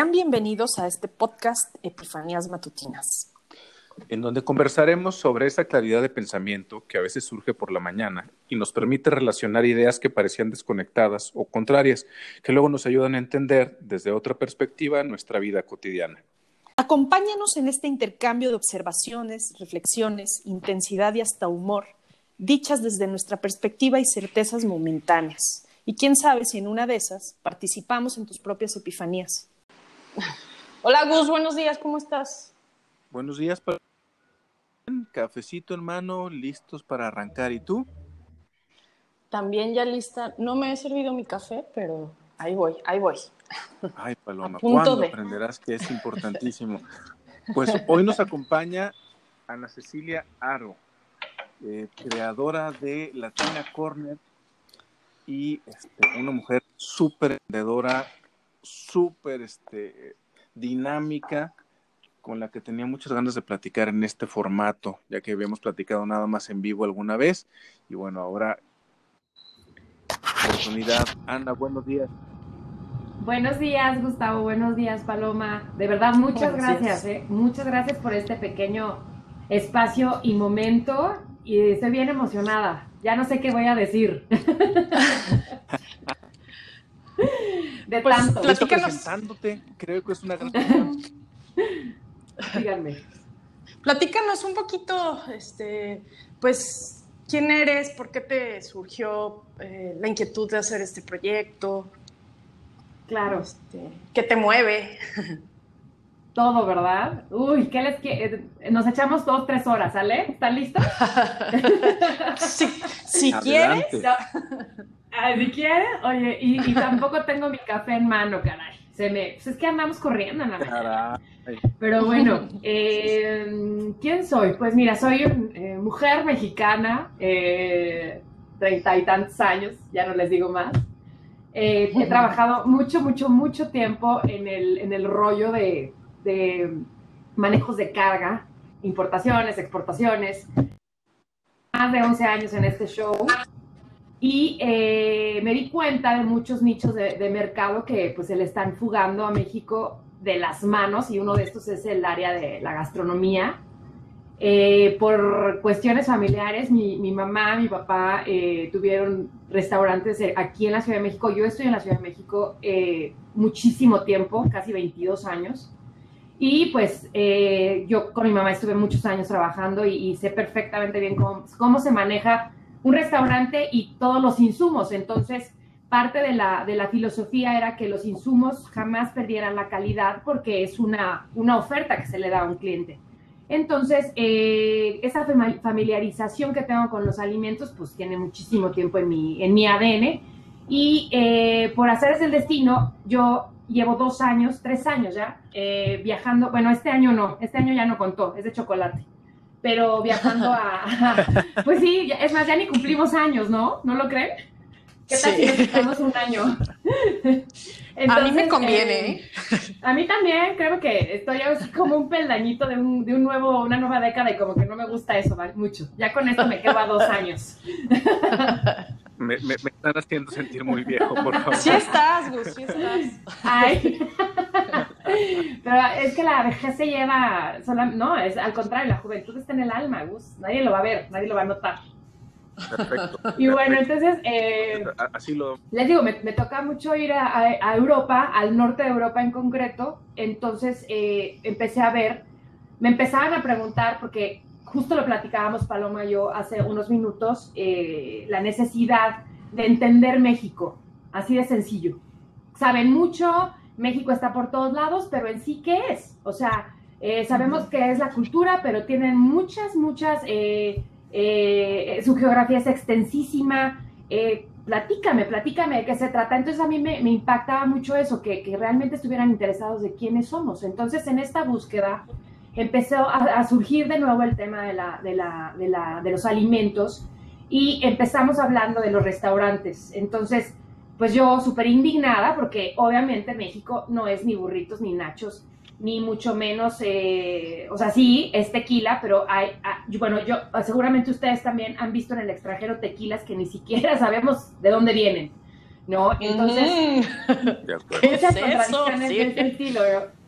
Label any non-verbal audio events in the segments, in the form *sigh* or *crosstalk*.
Sean bienvenidos a este podcast Epifanías Matutinas. En donde conversaremos sobre esa claridad de pensamiento que a veces surge por la mañana y nos permite relacionar ideas que parecían desconectadas o contrarias, que luego nos ayudan a entender desde otra perspectiva nuestra vida cotidiana. Acompáñanos en este intercambio de observaciones, reflexiones, intensidad y hasta humor, dichas desde nuestra perspectiva y certezas momentáneas. Y quién sabe si en una de esas participamos en tus propias epifanías. Hola Gus, buenos días, ¿cómo estás? Buenos días, cafecito en mano, listos para arrancar. ¿Y tú? También ya lista. No me he servido mi café, pero ahí voy, ahí voy. Ay, Paloma, ¿cuándo aprenderás que es importantísimo? Pues hoy nos acompaña Ana Cecilia Aro, eh, creadora de Latina Corner y este, una mujer súper emprendedora, súper este, dinámica, con la que tenía muchas ganas de platicar en este formato, ya que habíamos platicado nada más en vivo alguna vez. Y bueno, ahora oportunidad. Ana, buenos días. Buenos días, Gustavo. Buenos días, Paloma. De verdad, muchas gracias. ¿eh? Muchas gracias por este pequeño espacio y momento. Y estoy bien emocionada. Ya no sé qué voy a decir. *laughs* *laughs* de pues, tanto. presentándote, creo que es una gran *laughs* Díganme. Platícanos un poquito, este, pues, quién eres, por qué te surgió eh, la inquietud de hacer este proyecto. Claro. Este, ¿Qué te mueve? *laughs* Todo, ¿verdad? Uy, ¿qué les que Nos echamos dos, tres horas, ¿sale? ¿Están listos? *laughs* si, si quieres. Si quieres, oye, y, tampoco tengo mi café en mano, caray. Se me, pues es que andamos corriendo, nada Pero bueno, eh, ¿quién soy? Pues mira, soy eh, mujer mexicana, eh, treinta y tantos años, ya no les digo más. he trabajado mucho, mucho, mucho tiempo en el, en el rollo de de manejos de carga, importaciones, exportaciones. Más de 11 años en este show. Y eh, me di cuenta de muchos nichos de, mercado que pues se le están fugando a México de las manos y uno de estos es el área de la gastronomía. Eh, por cuestiones familiares, mi, mi, mamá, mi papá eh, tuvieron restaurantes aquí en la Ciudad de México. Yo estoy en la Ciudad de México muchísimo tiempo, casi 22 años. Y pues eh, yo con mi mamá estuve muchos años trabajando y, sé perfectamente bien cómo, cómo, se maneja un restaurante y todos los insumos. Entonces, parte de la, de la filosofía era que los insumos jamás perdieran la calidad porque es una, una oferta que se le da a un cliente. Entonces, eh, esa familiarización que tengo con los alimentos, pues tiene muchísimo tiempo en mi, en mi ADN. Y eh, por hacer ese el destino, yo llevo dos años, tres años ya, eh, viajando, bueno, este año no, este año ya no contó, es de chocolate, pero viajando a, *laughs* pues sí, es más, ya ni cumplimos años, ¿no? ¿No lo creen? ¿Qué tal si necesitamos un año? *laughs* a mí me conviene. Eh, a mí también, creo que estoy como un peldañito de un, de un nuevo, una nueva década y como que no me gusta eso ¿vale? mucho. Ya con esto me quedo a dos años. *laughs* Me, me, están haciendo sentir muy viejo, por favor. Sí estás, Gus, sí estás. Ay. Pero es que la vejez se lleva, no, es al contrario, la juventud está en el alma, Gus. Nadie lo va a ver, nadie lo va a notar. Perfecto. *laughs* Y bueno, entonces, eh, así lo... Les digo, me, toca mucho ir a, Europa, al norte de Europa en concreto, entonces eh, empecé a ver, me empezaban a preguntar, porque justo lo platicábamos Paloma y yo hace unos minutos, eh, la necesidad de entender México, así de sencillo. Saben mucho, México está por todos lados, pero en sí, ¿qué es? O sea, eh, sabemos que es la cultura, pero tienen muchas, muchas, eh, su geografía es extensísima. platícame, platícame de qué se trata. Entonces a mí me, impactaba mucho eso, que, que realmente estuvieran interesados de quiénes somos. Entonces en esta búsqueda empezó a, surgir de nuevo el tema de, la, de, la, de, la, de los alimentos y empezamos hablando de los restaurantes. Entonces, pues yo súper indignada porque obviamente México no es ni burritos ni nachos, ni mucho menos, eh, o sea, sí, es tequila, pero hay, ah, bueno, yo seguramente ustedes también han visto en el extranjero tequilas que ni siquiera *laughs* sabemos de dónde vienen. ¿no? Entonces, muchas contradicciones de ese estilo.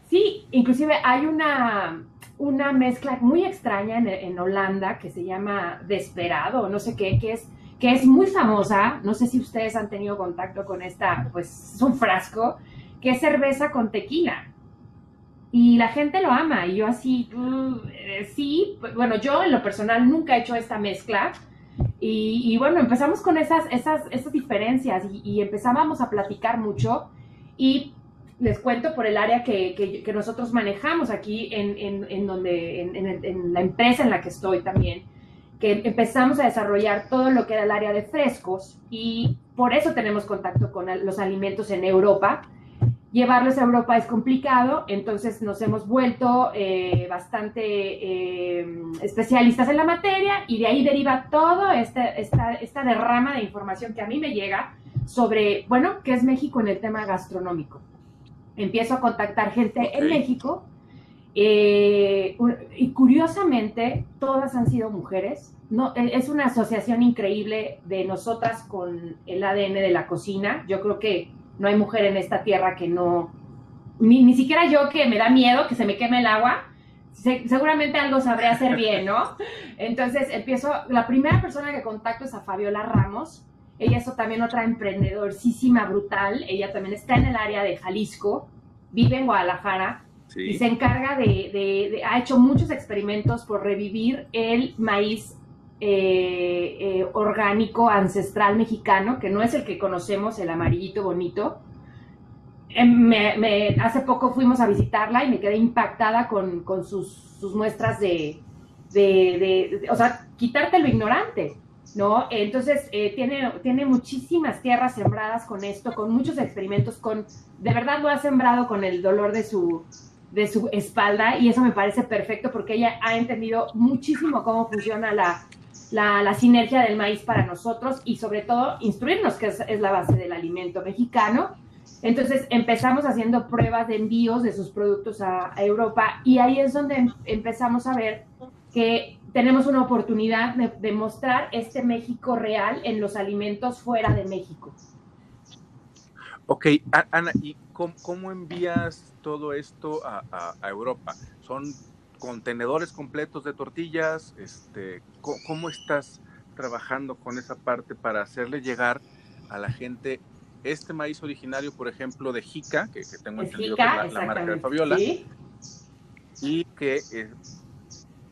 Sí, inclusive hay una, una mezcla muy extraña en, en, Holanda que se llama Desperado, no sé qué, que es, que es muy famosa. No sé si ustedes han tenido contacto con esta, pues es un frasco, que es cerveza con tequila. Y la gente lo ama. Y yo así, mm, sí, bueno, yo en lo personal nunca he hecho esta mezcla. Y, bueno, empezamos con esas, esas, esas diferencias y, empezábamos a platicar mucho. Y les cuento por el área que, que, nosotros manejamos aquí en, en donde, en, la empresa en la que estoy también, que empezamos a desarrollar todo lo que era el área de frescos y por eso tenemos contacto con los alimentos en Europa llevarlos a Europa es complicado, entonces nos hemos vuelto eh, bastante eh, especialistas en la materia y de ahí deriva todo este, esta, esta derrama de información que a mí me llega sobre, bueno, qué es México en el tema gastronómico. Empiezo a contactar gente en México eh, y curiosamente todas han sido mujeres. No, e, es una asociación increíble de nosotras con el ADN de la cocina. Yo creo que no hay mujer en esta tierra que no, ni, siquiera yo que me da miedo que se me queme el agua, seguramente algo sabré hacer bien, ¿no? *laughs* Entonces empiezo, la primera persona que contacto es a Fabiola Ramos, ella es también otra emprendedorcísima brutal, ella también está en el área de Jalisco, vive en Guadalajara, y se encarga de, ha hecho muchos experimentos por revivir el maíz eh, eh, orgánico ancestral mexicano, que no es el que conocemos, el amarillito bonito. Em, hace poco fuimos a visitarla y me quedé impactada con, sus, muestras de, o sea, quitarte lo ignorante, ¿no? Entonces, eh, tiene, tiene muchísimas tierras sembradas con esto, con muchos experimentos, con, de verdad lo ha sembrado con el dolor de su, de su espalda y eso me parece perfecto porque ella ha entendido muchísimo cómo funciona la, la, sinergia del maíz para nosotros y sobre todo instruirnos, que es, la base del alimento mexicano. Entonces empezamos haciendo pruebas de envíos de sus productos a, Europa y ahí es donde em, empezamos a ver que tenemos una oportunidad de, mostrar este México real en los alimentos fuera de México. Ok, Ana, ¿y cómo, envías todo esto a, a Europa? ¿Son contenedores completos de tortillas, este, ¿cómo estás trabajando con esa parte para hacerle llegar a la gente este maíz originario, por ejemplo, de Jica, que, tengo entendido que es la, marca de Fabiola, y que eh,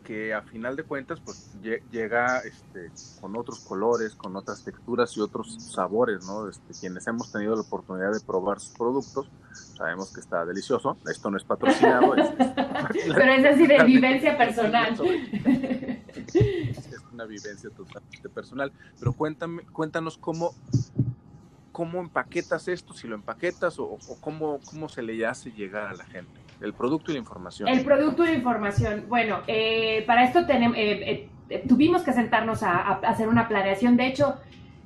que a final de cuentas pues llega este, con otros colores, con otras texturas y otros sabores, ¿no? Este, quienes hemos tenido la oportunidad de probar sus productos, sabemos que está delicioso. Esto no es patrocinado. es, *laughs* Pero es así de vivencia personal. *laughs* Es una vivencia totalmente personal. Pero cuéntame, cuéntanos cómo, cómo empaquetas esto, si lo empaquetas o, o cómo, cómo se le hace llegar a la gente. El producto y la información. El producto y la información. Bueno, eh, para esto tenemos, eh, eh, tuvimos que sentarnos a, hacer una planeación. De hecho,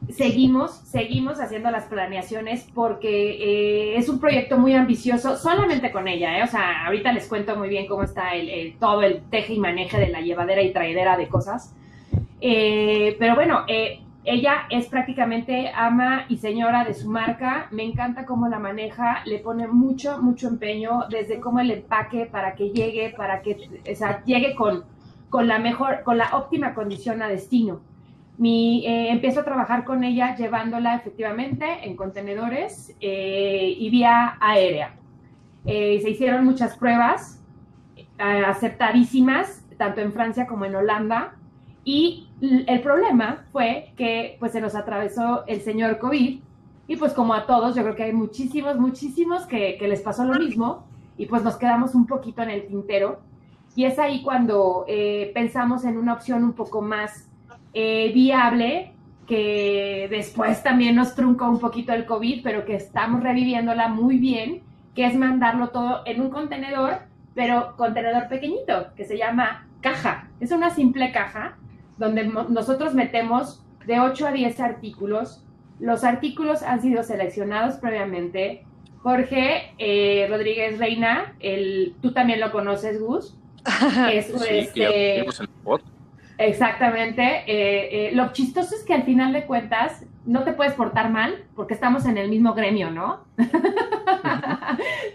seguimos, seguimos haciendo las planeaciones porque es un proyecto muy ambicioso, solamente con ella. O sea, ahorita les cuento muy bien cómo está el, todo el teje y maneje de la llevadera y traidera de cosas. pero bueno, ella es prácticamente ama y señora de su marca. Me encanta cómo la maneja. Le pone mucho, mucho empeño desde cómo el empaque para que llegue, para que o sea, llegue con, con la mejor, con la óptima condición a destino. Mi, eh, empiezo a trabajar con ella llevándola efectivamente en contenedores eh, y vía aérea. Eh, se hicieron muchas pruebas aceptadísimas, tanto en Francia como en Holanda y el problema fue que pues se nos atravesó el señor COVID y pues como a todos, yo creo que hay muchísimos, muchísimos que, les pasó lo mismo y pues nos quedamos un poquito en el tintero. Y es ahí cuando eh, pensamos en una opción un poco más eh, viable, que después también nos truncó un poquito el COVID, pero que estamos reviviéndola muy bien, que es mandarlo todo en un contenedor, pero contenedor pequeñito, que se llama caja. Es una simple caja donde nosotros metemos de 8 a 10 artículos. Los artículos han sido seleccionados previamente. Jorge eh, Rodríguez Reina, el, tú también lo conoces, Gus. *laughs* Es, este, exactamente. Eh, eh, lo chistoso es que al final de cuentas, no te puedes portar mal porque estamos en el mismo gremio, ¿no? *laughs*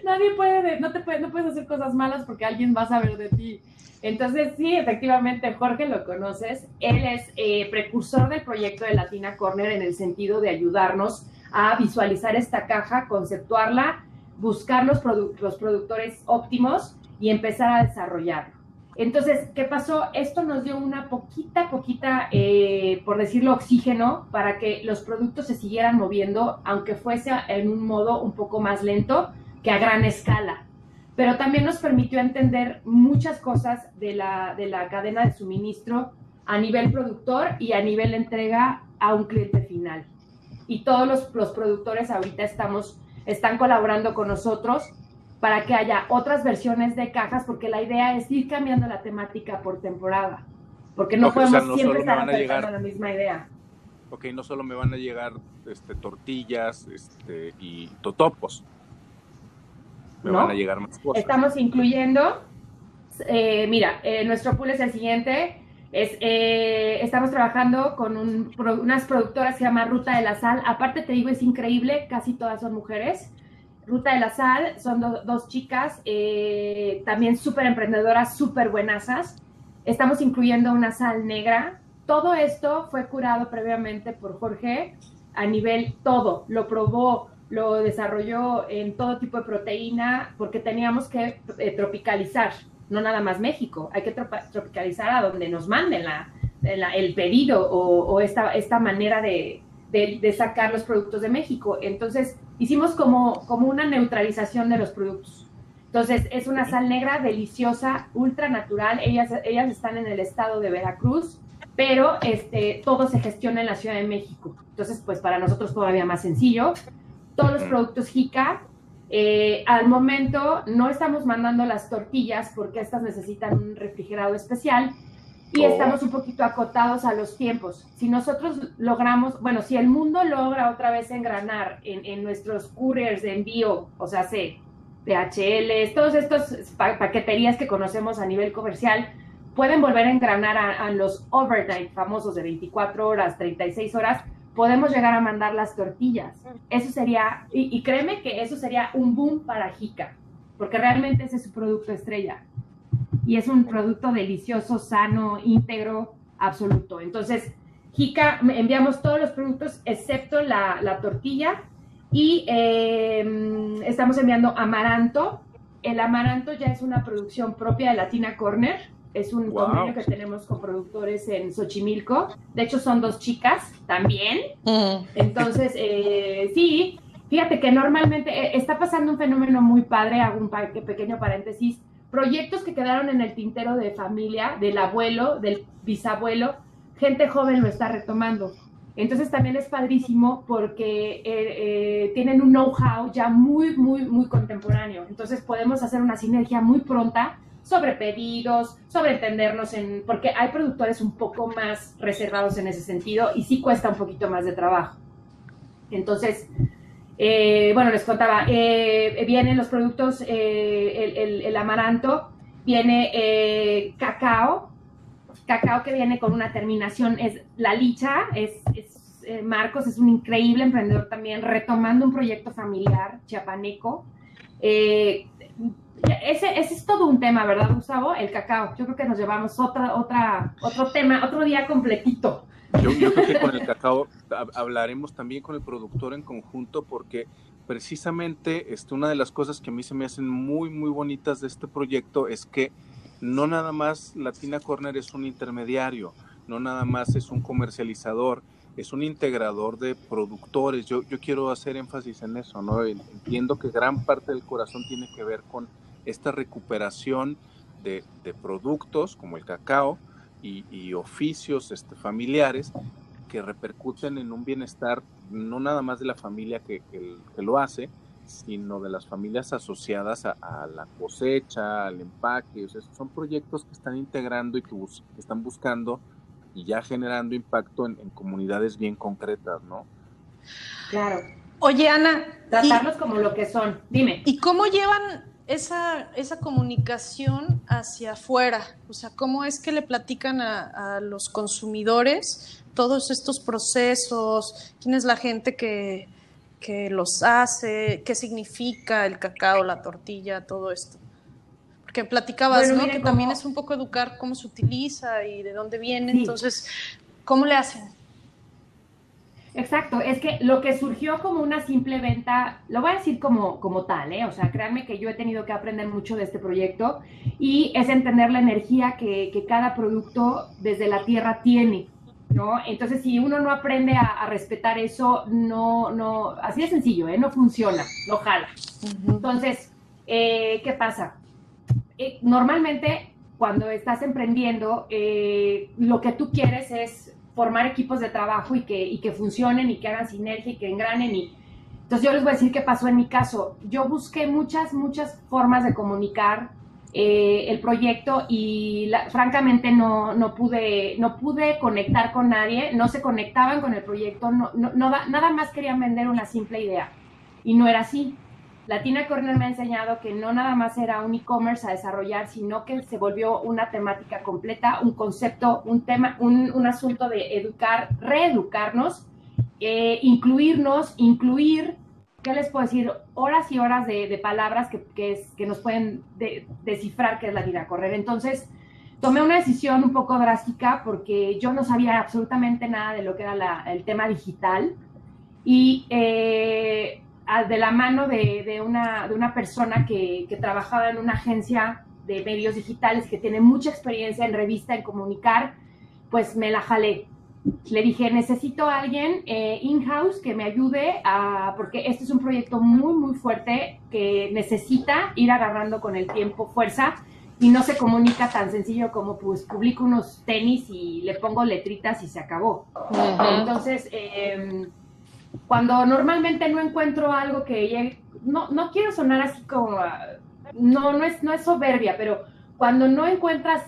Nadie puede, no te puede, no puedes hacer cosas malas porque alguien va a saber de ti. Entonces, sí, efectivamente, Jorge lo conoces. Él es eh, precursor del proyecto de Latina Corner en el sentido de ayudarnos a visualizar esta caja, conceptuarla, buscar los, los productores óptimos y empezar a desarrollarlo. Entonces, ¿qué pasó? Esto nos dio una poquita, poquita, eh, por decirlo, oxígeno para que los productos se siguieran moviendo, aunque fuese en un modo un poco más lento que a gran escala. Pero también nos permitió entender muchas cosas de la, de la cadena de suministro a nivel productor y a nivel entrega a un cliente final. Y todos los, los productores ahorita estamos, están colaborando con nosotros para que haya otras versiones de cajas, porque la idea es ir cambiando la temática por temporada, porque no podemos siempre estar llegar, la misma idea. Ok, no solo me van a llegar este, tortillas este, y totopos, me van a llegar más cosas. Estamos incluyendo, eh, mira, eh, nuestro pool es el siguiente, es, eh, estamos trabajando con unas productoras que se llama Ruta de la Sal, aparte te digo, es increíble, casi todas son mujeres, Ruta de la Sal, son dos chicas, eh, también súper emprendedoras, súper buenasas. Estamos incluyendo una sal negra. Todo esto fue curado previamente por Jorge a nivel todo. Lo probó, lo desarrolló en todo tipo de proteína porque teníamos que eh, tropicalizar, no nada más México, hay que tropicalizar a donde nos manden la, el pedido o, esta, esta manera de, de, sacar los productos de México. Entonces, hicimos como, como una neutralización de los productos. Entonces, es una sal negra deliciosa, ultra natural. Ellas, ellas están en el estado de Veracruz, pero este, todo se gestiona en la Ciudad de México. Entonces, pues para nosotros todavía más sencillo. Todos los productos JICA, eh, al momento no estamos mandando las tortillas porque estas necesitan un refrigerado especial, y oh. estamos un poquito acotados a los tiempos. Si nosotros logramos, bueno, si el mundo logra otra vez engranar en, nuestros couriers de envío, o sea, sé, DHL, todos estos paqueterías que conocemos a nivel comercial, pueden volver a engranar a, los overnight famosos de 24 horas, 36 horas, podemos llegar a mandar las tortillas. Eso sería, y, y créeme que eso sería un boom para Jica, porque realmente ese es su producto estrella y es un producto delicioso, sano, íntegro, absoluto. Entonces, Jica, enviamos todos los productos excepto la, tortilla y em, estamos enviando amaranto. El amaranto ya es una producción propia de Latina Corner. Es un convenio que tenemos con productores en Xochimilco. De hecho, son dos chicas también. Mm. Entonces, eh, sí, fíjate que normalmente eh, está pasando un fenómeno muy padre. Hago un pequeño paréntesis proyectos que quedaron en el tintero de familia, del abuelo, del bisabuelo, gente joven lo está retomando. Entonces también es padrísimo porque eh, eh, tienen un know-how ya muy, muy, muy contemporáneo. Entonces podemos hacer una sinergia muy pronta sobre pedidos, sobre entendernos en, porque hay productores un poco más reservados en ese sentido y sí cuesta un poquito más de trabajo. Entonces, eh, bueno, les contaba, eh, vienen los productos, eh, el, amaranto, viene cacao, cacao que viene con una terminación, es la licha, es, Marcos es un increíble emprendedor también, retomando un proyecto familiar chiapaneco. Ese, ese, es todo un tema, ¿verdad, Gustavo? El cacao. Yo creo que nos llevamos otra, otra, otro tema, otro día completito. Yo, creo que con el cacao hablaremos también con el productor en conjunto porque precisamente este, una de las cosas que a mí se me hacen muy, muy bonitas de este proyecto es que no nada más Latina Corner es un intermediario, no nada más es un comercializador, es un integrador de productores. Yo, yo quiero hacer énfasis en eso, ¿no? Entiendo que gran parte del corazón tiene que ver con esta recuperación de, de productos como el cacao, y, oficios este, familiares que repercuten en un bienestar no nada más de la familia que, que, lo hace, sino de las familias asociadas a, la cosecha, al empaque. O sea, son proyectos que están integrando y que, están buscando y ya generando impacto en, comunidades bien concretas, ¿no? Claro. Oye, Ana. Tratarlos como lo que son. Dime. ¿Y cómo llevan esa, esa comunicación hacia afuera, o sea, cómo es que le platican a, los consumidores todos estos procesos, quién es la gente que, que los hace, qué significa el cacao, la tortilla, todo esto. Porque platicabas, ¿no? que también es un poco educar cómo se utiliza y de dónde viene. Entonces, ¿cómo le hacen? Exacto, es que lo que surgió como una simple venta, lo voy a decir como, como tal, ¿eh? o sea, créanme que yo he tenido que aprender mucho de este proyecto y es entender la energía que, que cada producto desde la tierra tiene, ¿no? Entonces, si uno no aprende a, respetar eso, no, no, así de sencillo, ¿eh? No funciona, no jala. Entonces, eh, ¿qué pasa? Eh, normalmente, cuando estás emprendiendo, eh, lo que tú quieres es formar equipos de trabajo y que, y que funcionen y que hagan sinergia y que engranen. Y... Entonces yo les voy a decir qué pasó en mi caso. Yo busqué muchas, muchas formas de comunicar eh, el proyecto y francamente no, no, pude, no pude conectar con nadie, no se conectaban con el proyecto, no, no, nada más querían vender una simple idea. Y no era así. Latina Corner me ha enseñado que no nada más era un e-commerce a desarrollar, sino que se volvió una temática completa, un concepto, un tema, un, asunto de educar, reeducarnos, eh, incluirnos, incluir, ¿qué les puedo decir? Horas y horas de, palabras que, que, nos pueden descifrar qué es la vida correr. Entonces, tomé una decisión un poco drástica porque yo no sabía absolutamente nada de lo que era el tema digital y eh, de la mano de, una, de una persona que, trabajaba en una agencia de medios digitales que tiene mucha experiencia en revista, en comunicar, pues me la jalé. Le dije, necesito a alguien eh, in-house que me ayude a, porque este es un proyecto muy, muy fuerte que necesita ir agarrando con el tiempo fuerza y no se comunica tan sencillo como pues publico unos tenis y le pongo letritas y se acabó. Entonces, eh, cuando normalmente no encuentro algo que llegue, no, no quiero sonar así como, no, no es, no es soberbia, pero cuando no encuentras,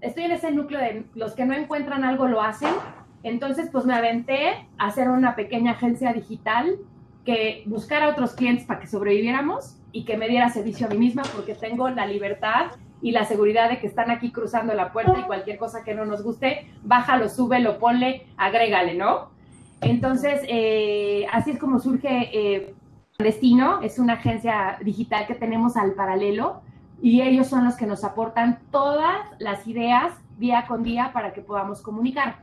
estoy en ese núcleo de los que no encuentran algo lo hacen, entonces pues me aventé a hacer una pequeña agencia digital que buscara otros clientes para que sobreviviéramos y que me diera servicio a mí misma porque tengo la libertad y la seguridad de que están aquí cruzando la puerta y cualquier cosa que no nos guste, bájalo, súbelo, ponle, agrégale, ¿no? Entonces, eh, así es como surge eh, Destino, es una agencia digital que tenemos al paralelo y ellos son los que nos aportan todas las ideas día con día para que podamos comunicar.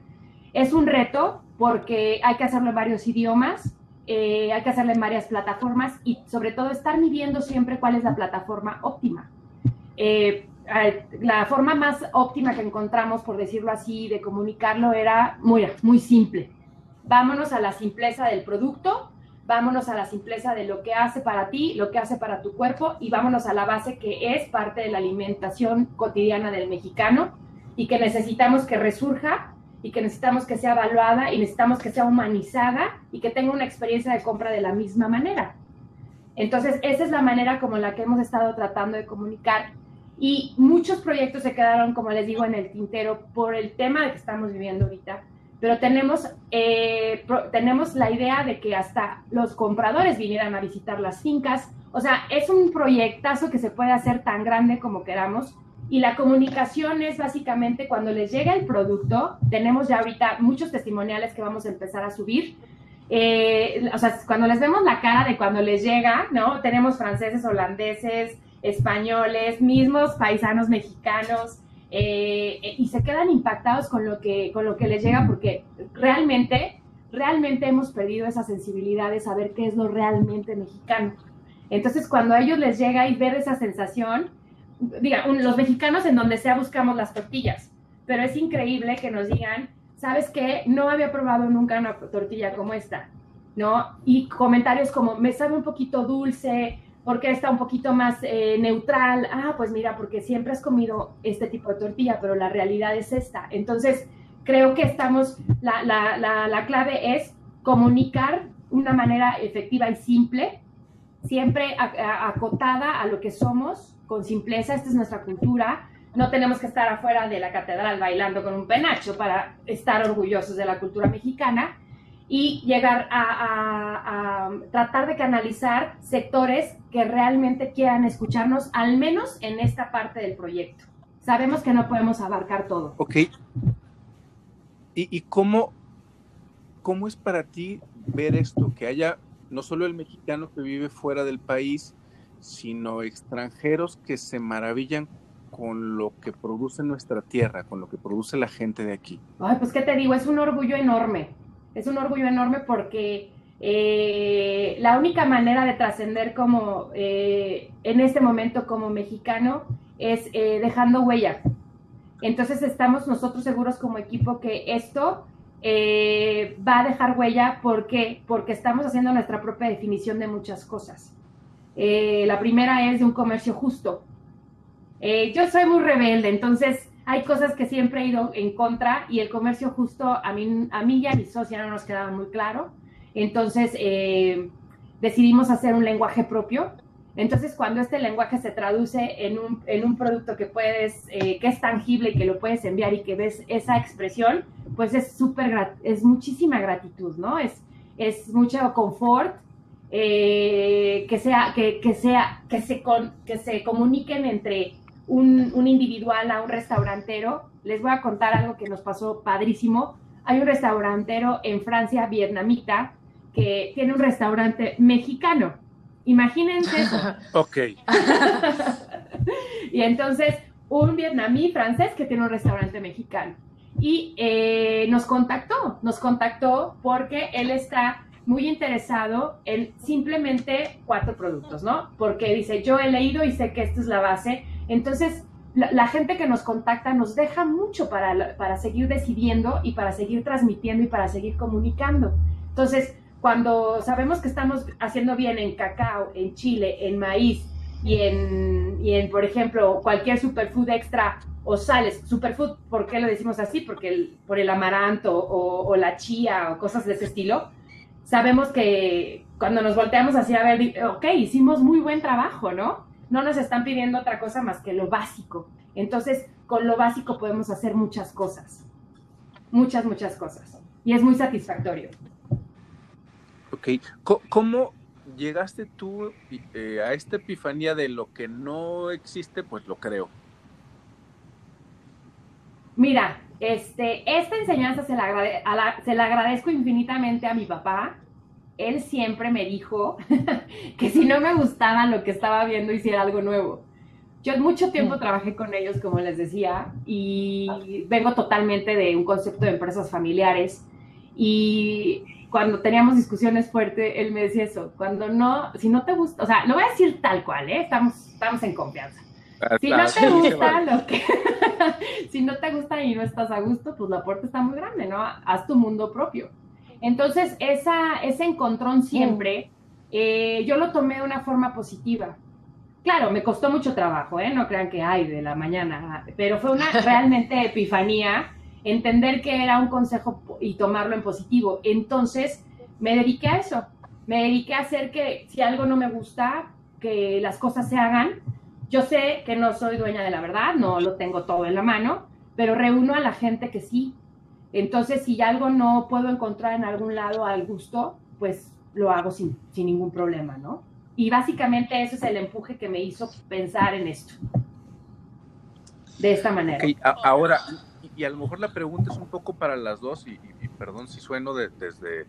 Es un reto porque hay que hacerlo en varios idiomas, eh, hay que hacerlo en varias plataformas y sobre todo estar midiendo siempre cuál es la plataforma óptima. la forma más óptima que encontramos, por decirlo así, de comunicarlo era muy, muy simple vámonos a la simpleza del producto, vámonos a la simpleza de lo que hace para ti, lo que hace para tu cuerpo y vámonos a la base que es parte de la alimentación cotidiana del mexicano y que necesitamos que resurja y que necesitamos que sea evaluada y necesitamos que sea humanizada y que tenga una experiencia de compra de la misma manera. Entonces, esa es la manera como la que hemos estado tratando de comunicar y muchos proyectos se quedaron, como les digo, en el tintero por el tema que estamos viviendo ahorita pero tenemos, eh, tenemos la idea de que hasta los compradores vinieran a visitar las fincas. O sea, es un proyectazo que se puede hacer tan grande como queramos. Y la comunicación es básicamente cuando les llega el producto, tenemos ya ahorita muchos testimoniales que vamos a empezar a subir. Eh, o sea, cuando les vemos la cara de cuando les llega, ¿no? Tenemos franceses, holandeses, españoles, mismos paisanos mexicanos, eh, y se quedan impactados con lo, que, con lo que les llega porque realmente, realmente hemos perdido esa sensibilidad de saber qué es lo realmente mexicano. Entonces, cuando a ellos les llega y ver esa sensación, diga, los mexicanos en donde sea buscamos las tortillas, pero es increíble que nos digan, ¿sabes qué? No había probado nunca una tortilla como esta, ¿no? Y comentarios como, me sabe un poquito dulce, porque está un poquito más eh, neutral? Ah, pues mira, porque siempre has comido este tipo de tortilla, pero la realidad es esta. Entonces, creo que estamos, la, la, la, clave es comunicar una manera efectiva y simple, siempre acotada a lo que somos, con simpleza, esta es nuestra cultura. No tenemos que estar afuera de la catedral bailando con un penacho para estar orgullosos de la cultura mexicana y llegar a, tratar de canalizar sectores que realmente quieran escucharnos, al menos en esta parte del proyecto. Sabemos que no podemos abarcar todo. Ok. ¿Y, y cómo, cómo es para ti ver esto? Que haya no solo el mexicano que vive fuera del país, sino extranjeros que se maravillan con lo que produce nuestra tierra, con lo que produce la gente de aquí. Ay, pues qué te digo, es un orgullo enorme es un orgullo enorme porque eh, la única manera de trascender como eh, en este momento como mexicano es eh, dejando huella. Entonces estamos nosotros seguros como equipo que esto va a dejar huella porque porque estamos haciendo nuestra propia definición de muchas cosas. la primera es de un comercio justo. yo soy muy rebelde, entonces hay cosas que siempre he ido en contra y el comercio justo a mí, a mí y a mi socia no nos quedaba muy claro. Entonces eh, decidimos hacer un lenguaje propio. Entonces cuando este lenguaje se traduce en un, en un producto que puedes, eh, que es tangible y que lo puedes enviar y que ves esa expresión, pues es súper, es muchísima gratitud, ¿no? Es, es mucho confort, eh, que sea, que, que sea, que se, con, que se comuniquen entre un, individual a un restaurantero. Les voy a contar algo que nos pasó padrísimo. Hay un restaurantero en Francia, vietnamita, que tiene un restaurante mexicano. Imagínense eso. *laughs* ok. *laughs* y entonces, un vietnamí francés que tiene un restaurante mexicano. Y eh, nos contactó, nos contactó porque él está muy interesado en simplemente cuatro productos, ¿no? Porque dice, yo he leído y sé que esta es la base entonces, la, gente que nos contacta nos deja mucho para, para seguir decidiendo y para seguir transmitiendo y para seguir comunicando. Entonces, cuando sabemos que estamos haciendo bien en cacao, en chile, en maíz y en, y en por ejemplo, cualquier superfood extra o sales, superfood, ¿por qué lo decimos así? Porque por el amaranto o, o, la chía o cosas de ese estilo, sabemos que cuando nos volteamos así a ver, ok, hicimos muy buen trabajo, ¿no? No nos están pidiendo otra cosa más que lo básico. Entonces, con lo básico podemos hacer muchas cosas, muchas, muchas cosas. Y es muy satisfactorio. Ok, ¿cómo llegaste tú eh, a esta epifanía de lo que no existe? Pues lo creo. Mira, este, esta enseñanza se la, se la agradezco infinitamente a mi papá, él siempre me dijo *laughs* que si no me gustaba lo que estaba viendo, hiciera algo nuevo. Yo mucho tiempo mm. trabajé con ellos, como les decía, y vengo totalmente de un concepto de empresas familiares. Y cuando teníamos discusiones fuertes, él me decía eso, cuando no, si no te gusta, o sea, lo voy a decir tal cual, ¿eh? estamos, estamos en confianza. Ah, si no te gusta lo que, *laughs* si no te gusta y no estás a gusto, pues la puerta está muy grande, ¿no? Haz tu mundo propio. Entonces, esa, ese encontrón siempre, eh, yo lo tomé de una forma positiva. Claro, me costó mucho trabajo, ¿eh? No crean que hay de la mañana, pero fue una *laughs* realmente epifanía entender que era un consejo y tomarlo en positivo. Entonces, me dediqué a eso. Me dediqué a hacer que si algo no me gusta, que las cosas se hagan. Yo sé que no soy dueña de la verdad, no lo tengo todo en la mano, pero reúno a la gente que sí, entonces, si algo no puedo encontrar en algún lado al gusto, pues lo hago sin, ningún problema, ¿no? Y básicamente ese es el empuje que me hizo pensar en esto. De esta manera. ahora, y, a lo mejor la pregunta es un poco para las dos, y, perdón si sueno desde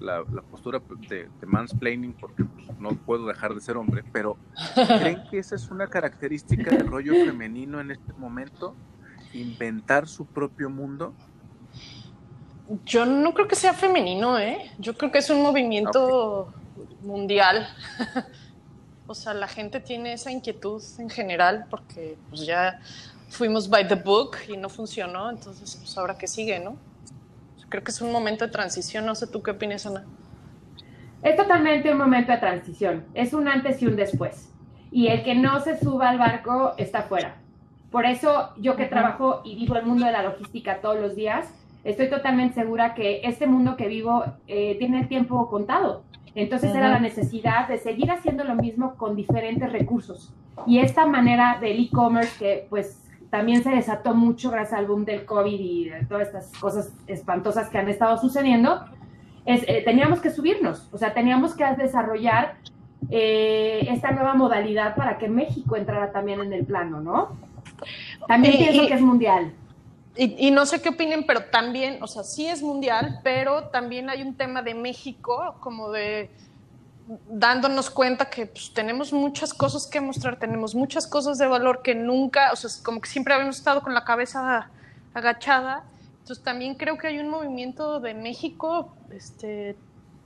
la, postura de, mansplaining, porque no puedo dejar de ser hombre, pero ¿creen que esa es una característica del rollo femenino en este momento? ¿Inventar su propio mundo? Yo no creo que sea femenino, ¿eh? Yo creo que es un movimiento mundial. *laughs* o sea, la gente tiene esa inquietud en general porque pues ya fuimos by the book y no funcionó, entonces pues ahora que sigue, ¿no? Creo que es un momento de transición, no sé tú qué opinas, Ana. Es totalmente un momento de transición, es un antes y un después. Y el que no se suba al barco está fuera. Por eso yo que trabajo y vivo el mundo de la logística todos los días, estoy totalmente segura que este mundo que vivo eh, tiene el tiempo contado. Entonces era la necesidad de seguir haciendo lo mismo con diferentes recursos. Y esta manera del e-commerce que pues también se desató mucho gracias al boom del COVID y de todas estas cosas espantosas que han estado sucediendo, eh, teníamos que subirnos, o sea, teníamos que desarrollar eh, esta nueva modalidad para que México entrara también en el plano, ¿no? También pienso que es mundial. Y, no sé qué opinen, pero también, o sea, sí es mundial, pero también hay un tema de México, como de dándonos cuenta que pues, tenemos muchas cosas que mostrar, tenemos muchas cosas de valor que nunca, o sea, como que siempre habíamos estado con la cabeza agachada. Entonces también creo que hay un movimiento de México este,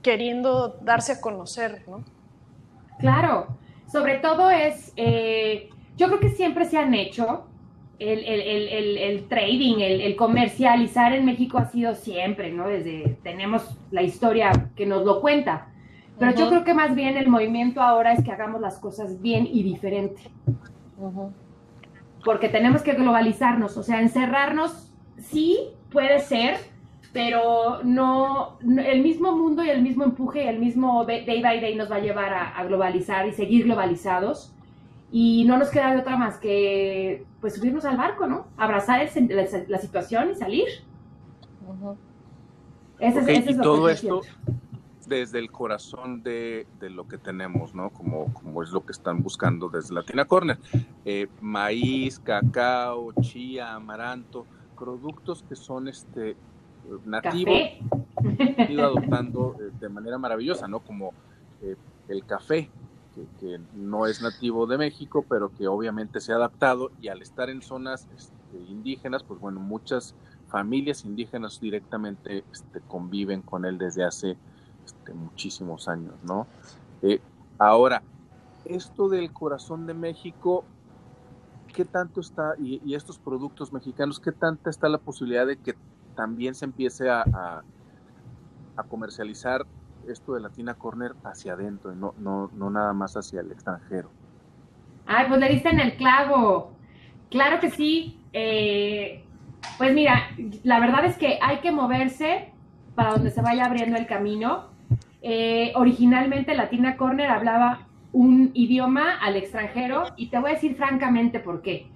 queriendo darse a conocer, ¿no? Claro, sobre todo es, eh, yo creo que siempre se han hecho, el, trading, el, comercializar en México ha sido siempre, ¿no? Desde tenemos la historia que nos lo cuenta. Pero yo creo que más bien el movimiento ahora es que hagamos las cosas bien y diferente. Porque tenemos que globalizarnos, o sea, encerrarnos sí puede ser, pero no, el mismo mundo y el mismo empuje y el mismo day by day nos va a llevar a globalizar y seguir globalizados y no nos queda de otra más que pues subirnos al barco, ¿no? Abrazar la, situación y salir. y todo esto desde el corazón de, lo que tenemos, ¿no? Como, como es lo que están buscando desde Latina Corner. Eh, maíz, cacao, chía, amaranto, productos que son este nativos, ido adoptando eh, de manera maravillosa, ¿no? Como eh, el café, que, no es nativo de México, pero que obviamente se ha adaptado y al estar en zonas este, indígenas, pues bueno, muchas familias indígenas directamente este, conviven con él desde hace este, muchísimos años, ¿no? Eh, ahora, esto del corazón de México, ¿qué tanto está, y, estos productos mexicanos, qué tanta está la posibilidad de que también se empiece a, a comercializar esto de Latina Corner hacia adentro y no, no, no nada más hacia el extranjero. Ay, pues le diste en el clavo. Claro que sí. Eh, pues mira, la verdad es que hay que moverse para donde se vaya abriendo el camino. Eh, originalmente Latina Corner hablaba un idioma al extranjero y te voy a decir francamente por qué.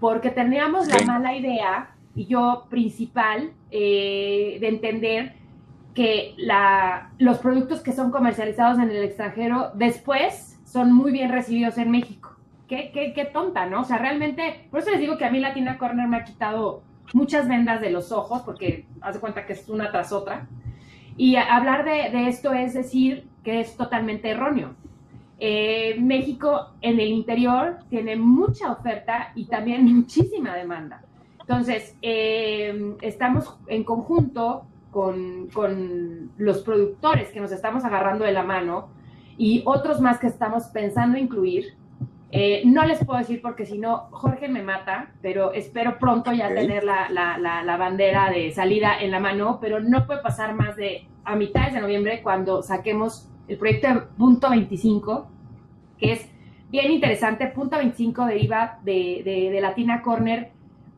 Porque teníamos la mala idea, y yo principal, eh, de entender que la, los productos que son comercializados en el extranjero después son muy bien recibidos en México. Qué, qué, qué tonta, ¿no? O sea, realmente, por eso les digo que a mí Latina Corner me ha quitado muchas vendas de los ojos, porque hace cuenta que es una tras otra. Y hablar de, de, esto es decir que es totalmente erróneo. Eh, México en el interior tiene mucha oferta y también *laughs* muchísima demanda. Entonces, eh, estamos en conjunto con, con, los productores que nos estamos agarrando de la mano y otros más que estamos pensando incluir. Eh, no les puedo decir porque si no, Jorge me mata, pero espero pronto ya tener la, la, la, bandera de salida en la mano, pero no puede pasar más de a mitad de noviembre cuando saquemos el proyecto de Punto 25, que es bien interesante. Punto 25 deriva de, de, de Latina Corner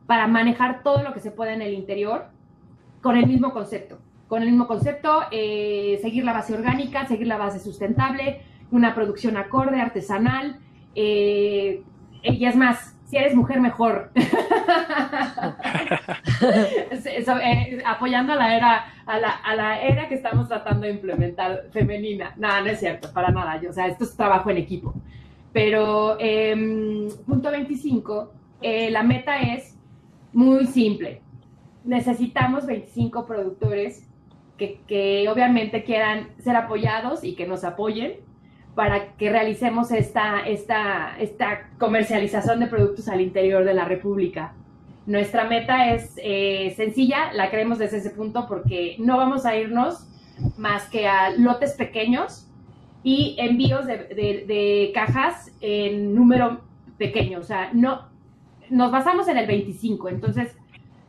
para manejar todo lo que se puede en el interior con el mismo concepto. Con el mismo concepto, eh, seguir la base orgánica, seguir la base sustentable, una producción acorde, artesanal. Eh, y es más, si eres mujer, mejor. *laughs* Eh, apoyando a la, era, a, la, a la era que estamos tratando de implementar femenina. Nada, no es cierto, para nada. o sea, esto es trabajo en equipo. Pero, em, punto 25, la meta es muy simple necesitamos 25 productores que, obviamente quieran ser apoyados y que nos apoyen para que realicemos esta, esta, esta comercialización de productos al interior de la República. Nuestra meta es eh, sencilla, la creemos desde ese punto porque no vamos a irnos más que a lotes pequeños y envíos de, de cajas en número pequeño. O sea, no, nos basamos en el 25. Entonces,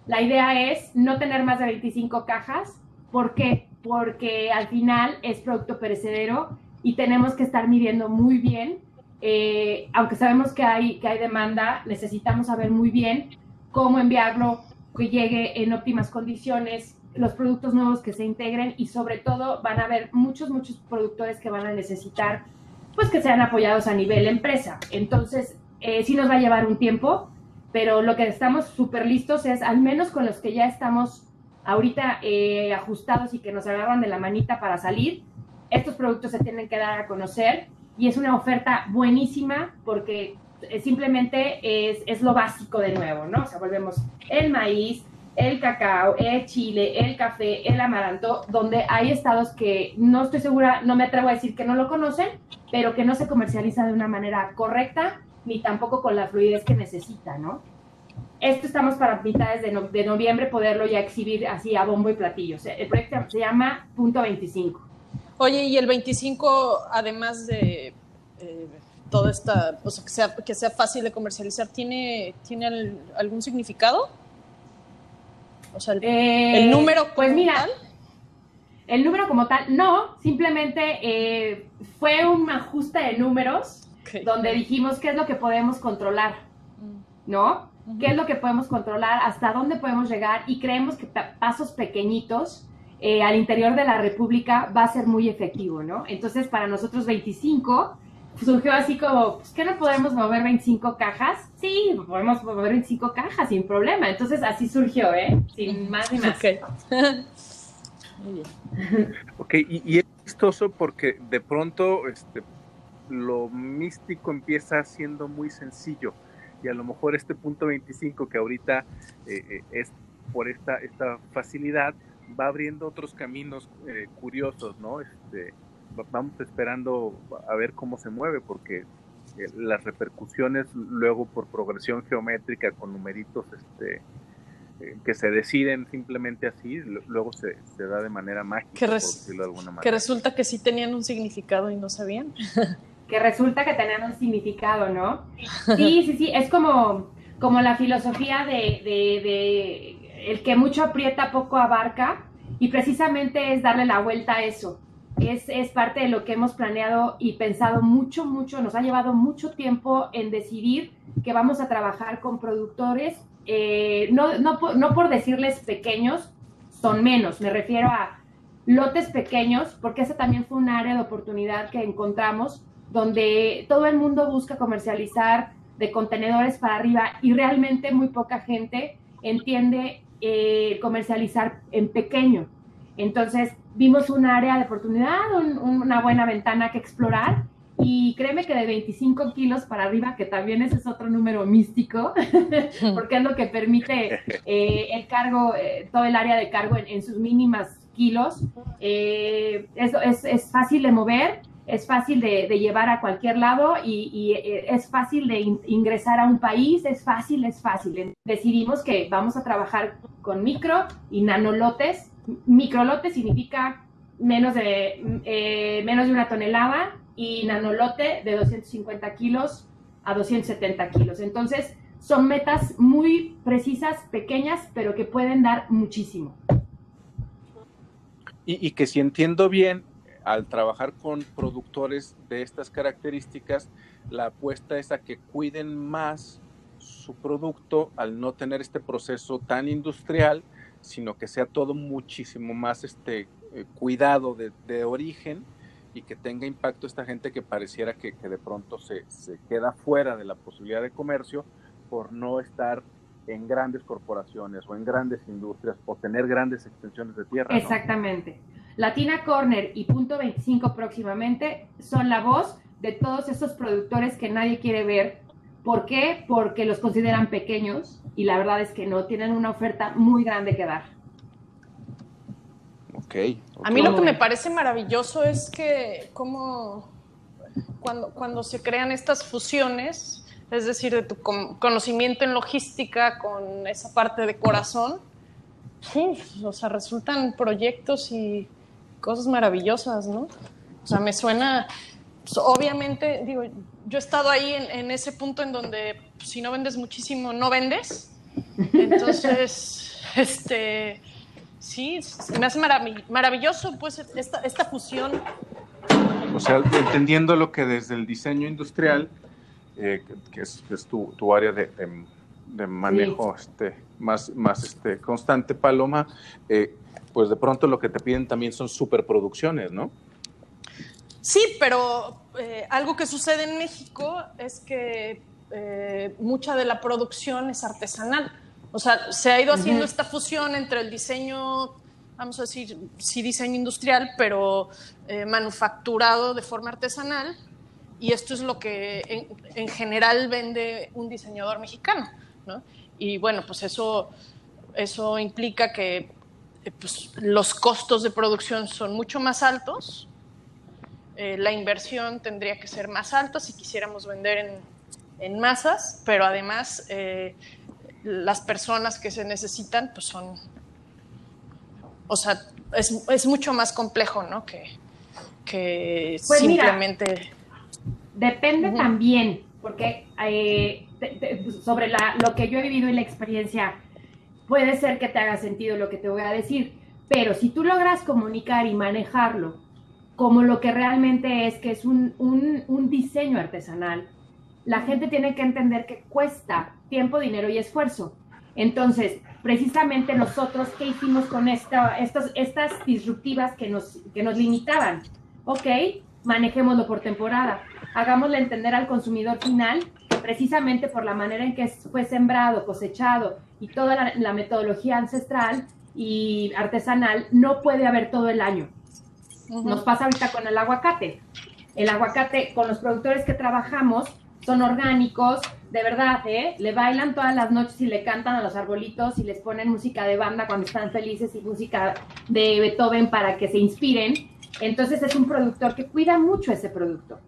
la idea es no tener más de 25 cajas. ¿Por qué? Porque al final es producto perecedero y tenemos que estar midiendo muy bien. Eh, aunque sabemos que hay, que hay demanda, necesitamos saber muy bien cómo enviarlo, que llegue en óptimas condiciones, los productos nuevos que se integren y sobre todo van a haber muchos, muchos productores que van a necesitar pues que sean apoyados a nivel empresa. Entonces, eh, sí nos va a llevar un tiempo, pero lo que estamos súper listos es, al menos con los que ya estamos ahorita eh, ajustados y que nos agarran de la manita para salir, estos productos se tienen que dar a conocer y es una oferta buenísima porque eh, simplemente es, es lo básico de nuevo, ¿no? O sea, volvemos el maíz, el cacao, el chile, el café, el amaranto, donde hay estados que no estoy segura, no me atrevo a decir que no lo conocen, pero que no se comercializa de una manera correcta ni tampoco con la fluidez que necesita, ¿no? Esto estamos para mitades de, de noviembre poderlo ya exhibir así a bombo y platillo. el proyecto se llama Punto 25. Oye, y el 25, además de eh, toda esta, o sea, que sea, que sea fácil de comercializar, ¿tiene, ¿tiene algún significado? O sea, el, eh, número pues mira, El número como tal, no, simplemente eh, fue un ajuste de números donde dijimos qué es lo que podemos controlar. ¿no? ¿Qué es lo que podemos controlar? ¿Hasta dónde podemos llegar? Y creemos que pasos pequeñitos eh, al interior de la República va a ser muy efectivo, ¿no? Entonces, para nosotros 25 surgió así como, pues, ¿qué no podemos mover 25 cajas? Sí, podemos mover 25 cajas sin problema. Entonces, así surgió, ¿eh? Sin más ni más. Ok, *laughs* okay y, y, es chistoso porque de pronto este, lo místico empieza siendo muy sencillo y a lo mejor este punto 25 que ahorita eh, eh, es por esta, esta facilidad va abriendo otros caminos eh, curiosos, ¿no? Este, vamos esperando a ver cómo se mueve porque las repercusiones luego por progresión geométrica con numeritos este, que se deciden simplemente así, luego se, se da de manera mágica, que, por decirlo de alguna manera. que resulta que sí tenían un significado y no sabían. *laughs* que resulta que tenían un significado, ¿no? Sí, sí, sí, es como, como la filosofía de, de, el que mucho aprieta, poco abarca, y precisamente es darle la vuelta a eso. Es, es, parte de lo que hemos planeado y pensado mucho, mucho, nos ha llevado mucho tiempo en decidir que vamos a trabajar con productores, eh, no, no, no por decirles pequeños, son menos, me refiero a lotes pequeños, porque ese también fue un área de oportunidad que encontramos donde todo el mundo busca comercializar de contenedores para arriba y realmente muy poca gente entiende eh, comercializar en pequeño. Entonces vimos un área de oportunidad, una buena ventana que explorar y créeme que de 25 kilos para arriba, que también ese es otro número místico, *laughs* porque es lo que permite eh, el cargo, eh, todo el área de cargo en, sus mínimas kilos, eso es, es fácil de mover es fácil de, llevar a cualquier lado y, eh, es fácil de ingresar a un país, es fácil, es fácil. Decidimos que vamos a trabajar con micro y nanolotes. Microlote significa menos de, eh, menos de una tonelada y nanolote de 250 kilos a 270 kilos. Entonces, son metas muy precisas, pequeñas, pero que pueden dar muchísimo. Y, y que si entiendo bien, al trabajar con productores de estas características, la apuesta es a que cuiden más su producto al no tener este proceso tan industrial, sino que sea todo muchísimo más este, eh, cuidado de, origen y que tenga impacto esta gente que pareciera que, de pronto se, queda fuera de la posibilidad de comercio por no estar en grandes corporaciones o en grandes industrias o tener grandes extensiones de tierra. Exactamente. Latina Corner y Punto 25 próximamente son la voz de todos esos productores que nadie quiere ver. ¿Por qué? Porque los consideran pequeños y la verdad es que no, tienen una oferta muy grande que dar. Okay, A mí lo que me parece maravilloso es que como cuando, cuando se crean estas fusiones, es decir, de tu conocimiento en logística con esa parte de corazón, o sea, resultan proyectos y cosas maravillosas, ¿no? O sea, me suena, pues, obviamente, digo, yo he estado ahí en, ese punto en donde pues, si no vendes muchísimo, no vendes. Entonces, *laughs* este, sí, me hace maravilloso, pues, esta, esta fusión. O sea, entendiendo lo que desde el diseño industrial, eh, que, es, tu, área de, manejo este, más, más este, constante, Paloma, eh, pues de pronto lo que te piden también son superproducciones, ¿no? Sí, pero eh, algo que sucede en México es que eh, mucha de la producción es artesanal. O sea, se ha ido haciendo esta fusión entre el diseño, vamos a decir, sí diseño industrial, pero eh, manufacturado de forma artesanal, y esto es lo que en, general vende un diseñador mexicano, ¿no? Y bueno, pues eso, eso implica que eh, pues, los costos de producción son mucho más altos, eh, la inversión tendría que ser más alta si quisiéramos vender en, en masas, pero además eh, las personas que se necesitan pues son, o sea, es, es mucho más complejo, ¿no? Que, que pues simplemente... depende también, porque eh, sobre lo que yo he vivido y la experiencia, puede ser que te haga sentido lo que te voy a decir, pero si tú logras comunicar y manejarlo como lo que realmente es, que es un, un, diseño artesanal, la gente tiene que entender que cuesta tiempo, dinero y esfuerzo. Entonces, precisamente nosotros, ¿qué hicimos con esta, estas, estas disruptivas que nos, que nos limitaban? Ok, manejémoslo por temporada. Hagámosle entender al consumidor final precisamente por la manera en que fue sembrado, cosechado y toda la, la metodología ancestral y artesanal, no puede haber todo el año nos pasa ahorita con el aguacate. El aguacate, con los productores que trabajamos, son orgánicos, de verdad, ¿eh? Le bailan todas las noches y le cantan a los arbolitos y les ponen música de banda cuando están felices y música de Beethoven para que se inspiren. Entonces es un productor que cuida mucho ese producto.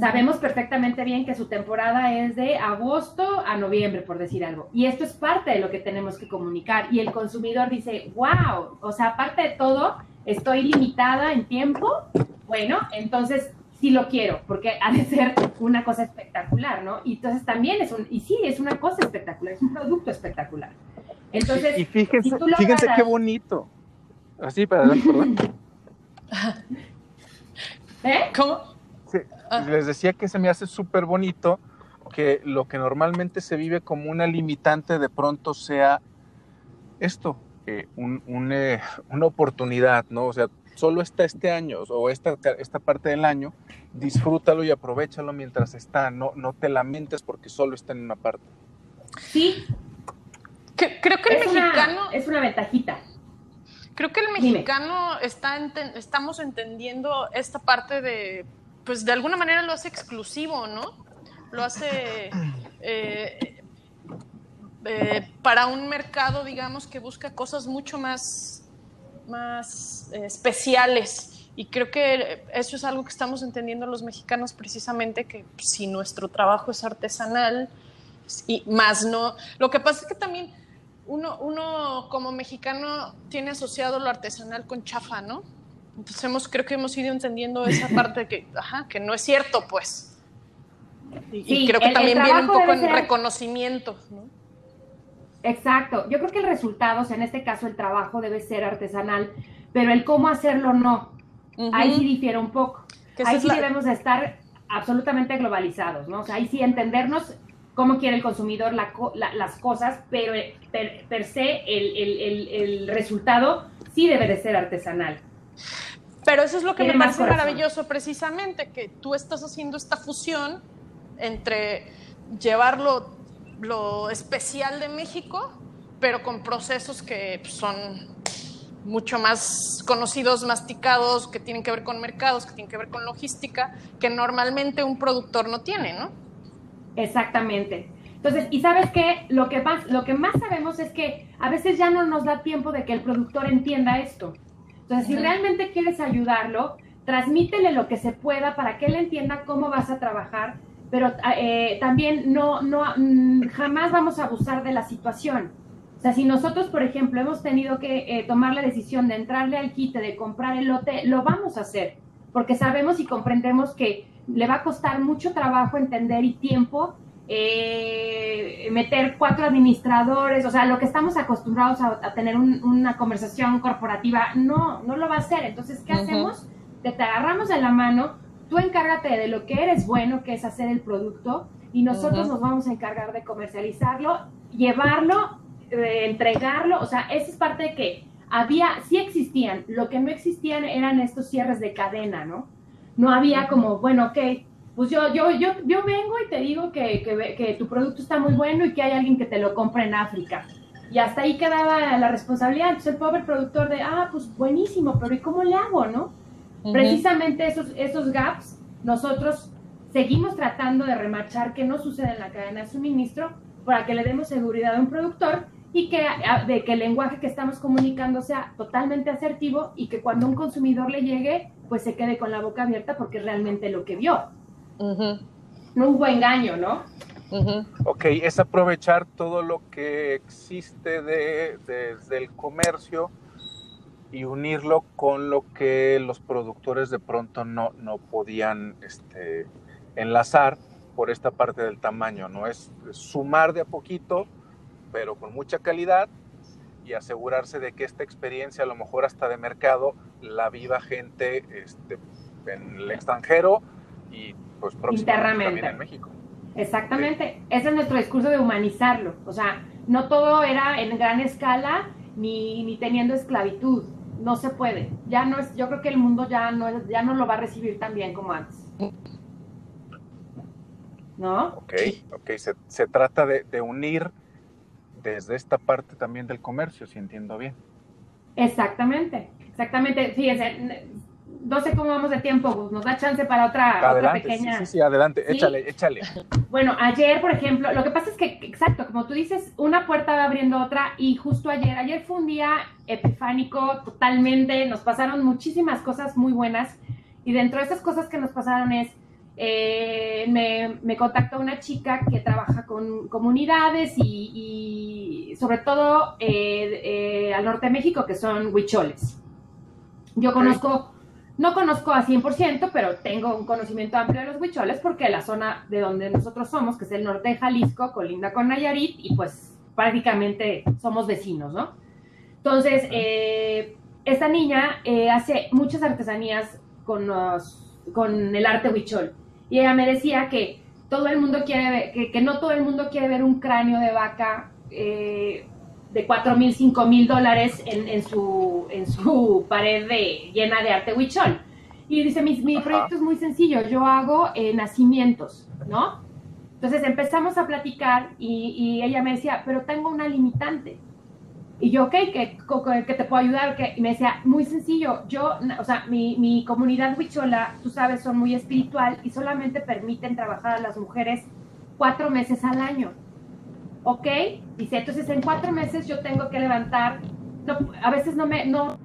Sabemos perfectamente bien que su temporada es de agosto a noviembre, por decir algo. Y esto es parte de lo que tenemos que comunicar. Y el consumidor dice, wow, o sea, aparte de todo, estoy limitada en tiempo, bueno, entonces sí lo quiero, porque ha de ser una cosa espectacular, ¿no? Y entonces también es un, y sí, es una cosa espectacular, es un producto espectacular. Entonces, y fíjense, fíjense qué bonito. Así para adelante. ¿Eh? ¿Cómo? Les decía que se me hace súper bonito que lo que normalmente se vive como una limitante de pronto sea esto, eh, una oportunidad, ¿no? O sea, solo está este año o esta, esta parte del año, disfrútalo y aprovechalo mientras está, no, no te lamentes porque solo está en una parte. Sí. creo que el mexicano... es una ventajita. Creo que el mexicano está estamos entendiendo esta parte de, pues de alguna manera lo hace exclusivo, ¿no? Lo hace *clears throat* eh, eh, para un mercado, digamos, que busca cosas mucho más, más eh, especiales. Y creo que eso es algo que estamos entendiendo los mexicanos precisamente, que si nuestro trabajo es artesanal, y más no. Lo que pasa es que también uno, uno como mexicano tiene asociado lo artesanal con chafa, ¿no? Entonces hemos, creo que hemos ido entendiendo esa parte que, ajá, que no es cierto, pues. Y, creo que también viene un poco en reconocimiento, ¿no? Exacto. Yo creo que el resultado, o sea, en este caso el trabajo debe ser artesanal, pero el cómo hacerlo no. Ahí sí difiere un poco. Ahí sí debemos de estar absolutamente globalizados, ¿no? O sea, ahí sí entendernos cómo quiere el consumidor las cosas, pero per, se el, resultado sí debe de ser artesanal. Pero eso es lo que me parece maravilloso precisamente, que tú estás haciendo esta fusión entre llevarlo lo especial de México, pero con procesos que son mucho más conocidos, masticados, que tienen que ver con mercados, que tienen que ver con logística, que normalmente un productor no tiene, ¿no? Exactamente. Entonces, y sabes qué, lo que más, lo que más sabemos es que a veces ya no nos da tiempo de que el productor entienda esto. Entonces, si realmente quieres ayudarlo, transmítele lo que se pueda para que él entienda cómo vas a trabajar pero eh, también no, no, mm, jamás vamos a abusar de la situación. O sea, si nosotros, por ejemplo, hemos tenido que eh, tomar la decisión de entrarle al quite, de comprar el lote, lo vamos a hacer, porque sabemos y comprendemos que le va a costar mucho trabajo entender y tiempo eh, meter cuatro administradores, o sea, lo que estamos acostumbrados a, tener una conversación corporativa, no, no lo va a hacer. Entonces, ¿qué hacemos? Te, te agarramos de la mano, tú encárgate de lo que eres bueno, que es hacer el producto, y nosotros nos vamos a encargar de comercializarlo, llevarlo, eh, entregarlo, o sea, esa es parte de que había, sí existían, lo que no existían eran estos cierres de cadena, ¿no? No había como, bueno, ok, pues yo, yo, yo, yo vengo y te digo que, que, que, tu producto está muy bueno y que hay alguien que te lo compra en África. Y hasta ahí quedaba la responsabilidad. Entonces el pobre productor de, ah, pues buenísimo, pero ¿y cómo le hago, no? Precisamente esos, esos gaps, nosotros seguimos tratando de remachar que no sucede en la cadena de suministro para que le demos seguridad a un productor y que, de que el lenguaje que estamos comunicando sea totalmente asertivo y que cuando un consumidor le llegue, pues se quede con la boca abierta porque es realmente lo que vio. No hubo engaño, ¿no? Ok, es aprovechar todo lo que existe de, desde el comercio y unirlo con lo que los productores de pronto no, no podían este, enlazar por esta parte del tamaño, ¿no? Es sumar de a poquito, pero con mucha calidad y asegurarse de que esta experiencia, a lo mejor hasta de mercado, la viva gente este, en el extranjero y pues también en México. Exactamente, ese es nuestro discurso de humanizarlo, o sea, no todo era en gran escala ni, ni teniendo esclavitud, no se puede, ya no es, yo creo que el mundo ya no, ya no lo va a recibir tan bien como antes. ¿No? Ok, ok, se, se trata de, de unir desde esta parte también del comercio, si entiendo bien. Exactamente, exactamente. Fíjense, no sé cómo vamos de tiempo, nos da chance para otra, pequeña. Sí, sí, adelante, échale, échale. Bueno, ayer, por ejemplo, lo que pasa es que, exacto, como tú dices, una puerta va abriendo otra y justo ayer, ayer fue un día epifánico totalmente, nos pasaron muchísimas cosas muy buenas y dentro de esas cosas que nos pasaron es, eh, me, contactó una chica que trabaja con comunidades y, sobre todo eh, eh, al norte de México, que son huicholes. Yo conozco no conozco a 100%, pero tengo un conocimiento amplio de los huicholes porque la zona de donde nosotros somos, que es el norte de Jalisco, colinda con Nayarit, y pues prácticamente somos vecinos, ¿no? Entonces, eh, esta niña eh, hace muchas artesanías con, con el arte huichol. Y ella me decía que todo el mundo quiere ver, que, que no todo el mundo quiere ver un cráneo de vaca eh, de 4 mil, 5 mil dólares en, su, en su *laughs* pared de, llena de arte huichol. Y dice, mi, mi proyecto es muy sencillo, yo hago eh, nacimientos, ¿no? Entonces empezamos a platicar y, ella me decía, pero tengo una limitante. Y yo, ok, ¿qué, que te puedo ayudar? Y me decía, muy sencillo, yo, o sea, mi, mi comunidad huichola, tú sabes, son muy espiritual y solamente permiten trabajar a las mujeres cuatro meses al año. ¿Ok? Dice, entonces en cuatro meses yo tengo que levantar, a veces no me, no,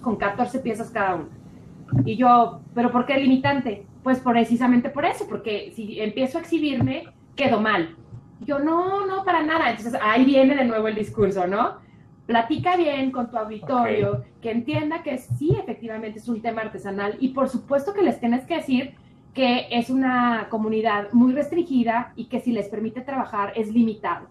con 14 piezas cada uno. Y yo, ¿pero por qué limitante? Pues precisamente por eso, porque si empiezo a exhibirme, quedo mal. Yo, no, no, para nada. Entonces ahí viene de nuevo el discurso, ¿no? Platica bien con tu auditorio, que entienda que sí, efectivamente es un tema artesanal y por supuesto que les tienes que decir que es una comunidad muy restringida y que si les permite trabajar es limitado.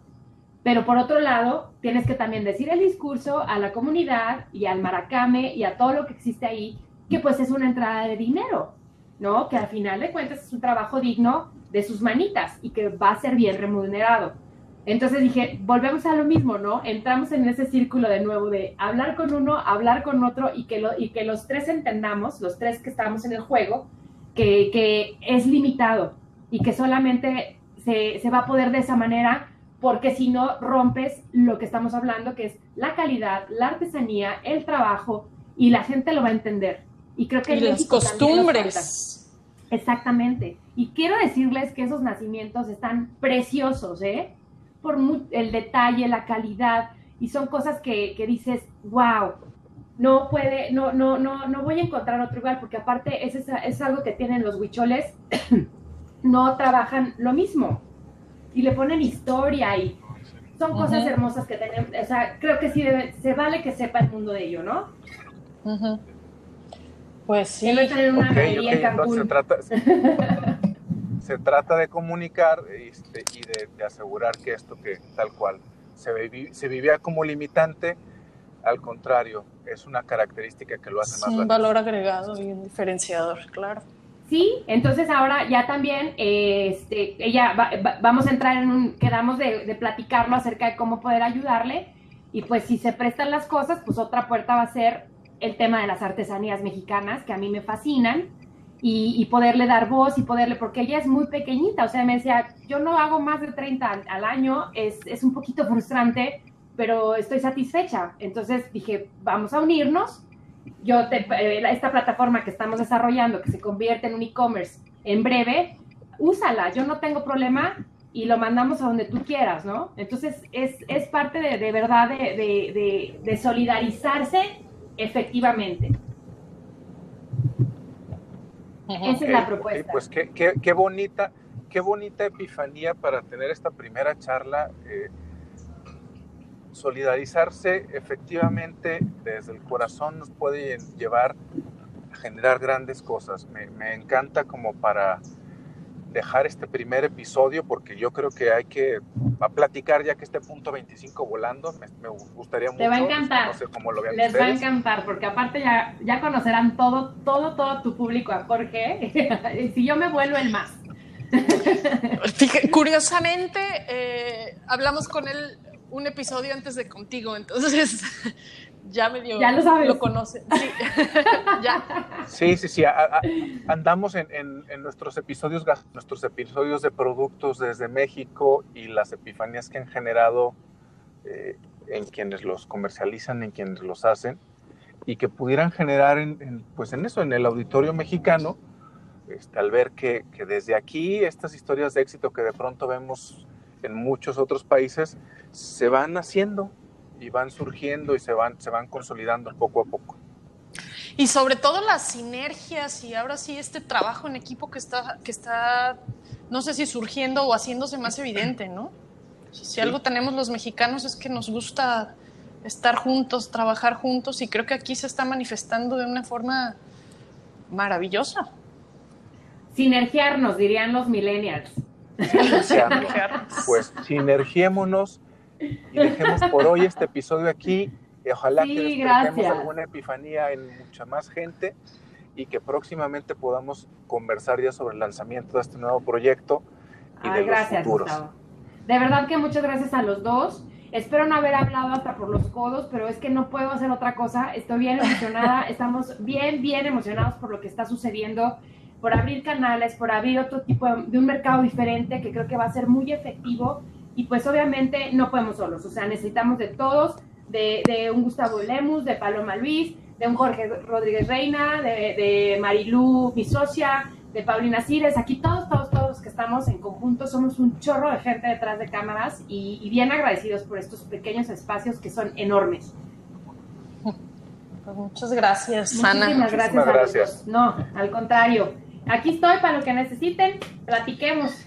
Pero por otro lado, tienes que también decir el discurso a la comunidad y al maracame y a todo lo que existe ahí, que pues es una entrada de dinero, ¿no? Que al final de cuentas es un trabajo digno de sus manitas y que va a ser bien remunerado. Entonces dije, volvemos a lo mismo, ¿no? Entramos en ese círculo de nuevo de hablar con uno, hablar con otro y que, lo, y que los tres entendamos, los tres que estamos en el juego, que, es limitado y que solamente se, va a poder de esa manera porque si no rompes lo que estamos hablando, que es la calidad, la artesanía, el trabajo, y la gente lo va a entender. Y creo que... las costumbres. Exactamente. Y quiero decirles que esos nacimientos están preciosos, ¿eh? Por el detalle, la calidad, y son cosas que, que dices, wow, no puede, no, no, no, no voy a encontrar otro lugar, porque aparte es, es algo que tienen los huicholes, *clears throat* no trabajan lo mismo. Y le ponen historia y son cosas hermosas que tenemos, o sea, creo que sí se vale que sepa el mundo de ello, ¿no? Pues sí. una se trata, *laughs* se trata de comunicar este, y de, asegurar que esto que tal cual se, se vivía como limitante, al contrario, es una característica que lo hace más un valor agregado y un diferenciador, claro. Sí, entonces ahora ya también, este, ella vamos a entrar en un, quedamos de, de, platicarlo acerca de cómo poder ayudarle y pues si se prestan las cosas, pues otra puerta va a ser el tema de las artesanías mexicanas que a mí me fascinan y, poderle dar voz y poderle, porque ella es muy pequeñita, o sea, me decía, yo no hago más de 30 al, año, es, es, un poquito frustrante, pero estoy satisfecha. Entonces dije, vamos a unirnos. Yo, te, eh, esta plataforma que estamos desarrollando, que se convierte en un e-commerce en breve, úsala, yo no tengo problema y lo mandamos a donde tú quieras, ¿no? Entonces es, es parte de, de verdad de, de, de solidarizarse efectivamente. Esa es la propuesta. pues qué, qué, qué, bonita, qué bonita epifanía para tener esta primera charla. Eh, solidarizarse efectivamente desde el corazón nos puede llevar a generar grandes cosas. Me, me encanta como para dejar este primer episodio porque yo creo que hay que a platicar ya que este punto 25 volando. Me, gustaría mucho. Te va a encantar. No sé cómo lo vean Les va a encantar porque aparte ya, ya conocerán todo, todo, todo tu público a Jorge. *laughs* si yo me vuelvo el más. Curiosamente, eh, hablamos con él un episodio antes de contigo, entonces *laughs* ya me dio. Ya lo sabes. Lo conoce. Sí, *laughs* ya. Sí, sí, sí. andamos en, en, nuestros episodios, nuestros episodios de productos desde México y las epifanías que han generado eh, en quienes los comercializan, en quienes los hacen, y que pudieran generar en, pues en eso, en el auditorio mexicano, este, al ver que, que desde aquí estas historias de éxito que de pronto vemos en muchos otros países se van haciendo y van surgiendo y se van, se van consolidando poco a poco. Y sobre todo las sinergias y ahora sí este trabajo en equipo que está, que está no sé si surgiendo o haciéndose más evidente, ¿no? Si algo tenemos los mexicanos es que nos gusta estar juntos, trabajar juntos y creo que aquí se está manifestando de una forma maravillosa. Sinergiarnos, dirían los millennials. Pues sinergiémonos y dejemos por hoy este episodio aquí. Y ojalá que despertemos alguna epifanía en mucha más gente y que próximamente podamos conversar ya sobre el lanzamiento de este nuevo proyecto y de los futuros. De verdad que muchas gracias a los dos. Espero no haber hablado hasta por los codos, pero es que no puedo hacer otra cosa. Estoy bien emocionada, *laughs* estamos bien, bien emocionados por lo que está sucediendo, por abrir canales, por abrir otro tipo de un mercado diferente que creo que va a ser muy efectivo y pues obviamente no podemos solos, o sea, necesitamos de todos, de, un Gustavo Lemus, de Paloma Luis, de un Jorge Rodríguez Reina, de, de Marilú, mi socia, de Paulina Cires, aquí todos, todos, todos que estamos en conjunto, somos un chorro de gente detrás de cámaras y, bien agradecidos por estos pequeños espacios que son enormes. Pues muchas gracias, Muchísimas gracias. gracias. No, al contrario. Aquí estoy para lo que necesiten, platiquemos.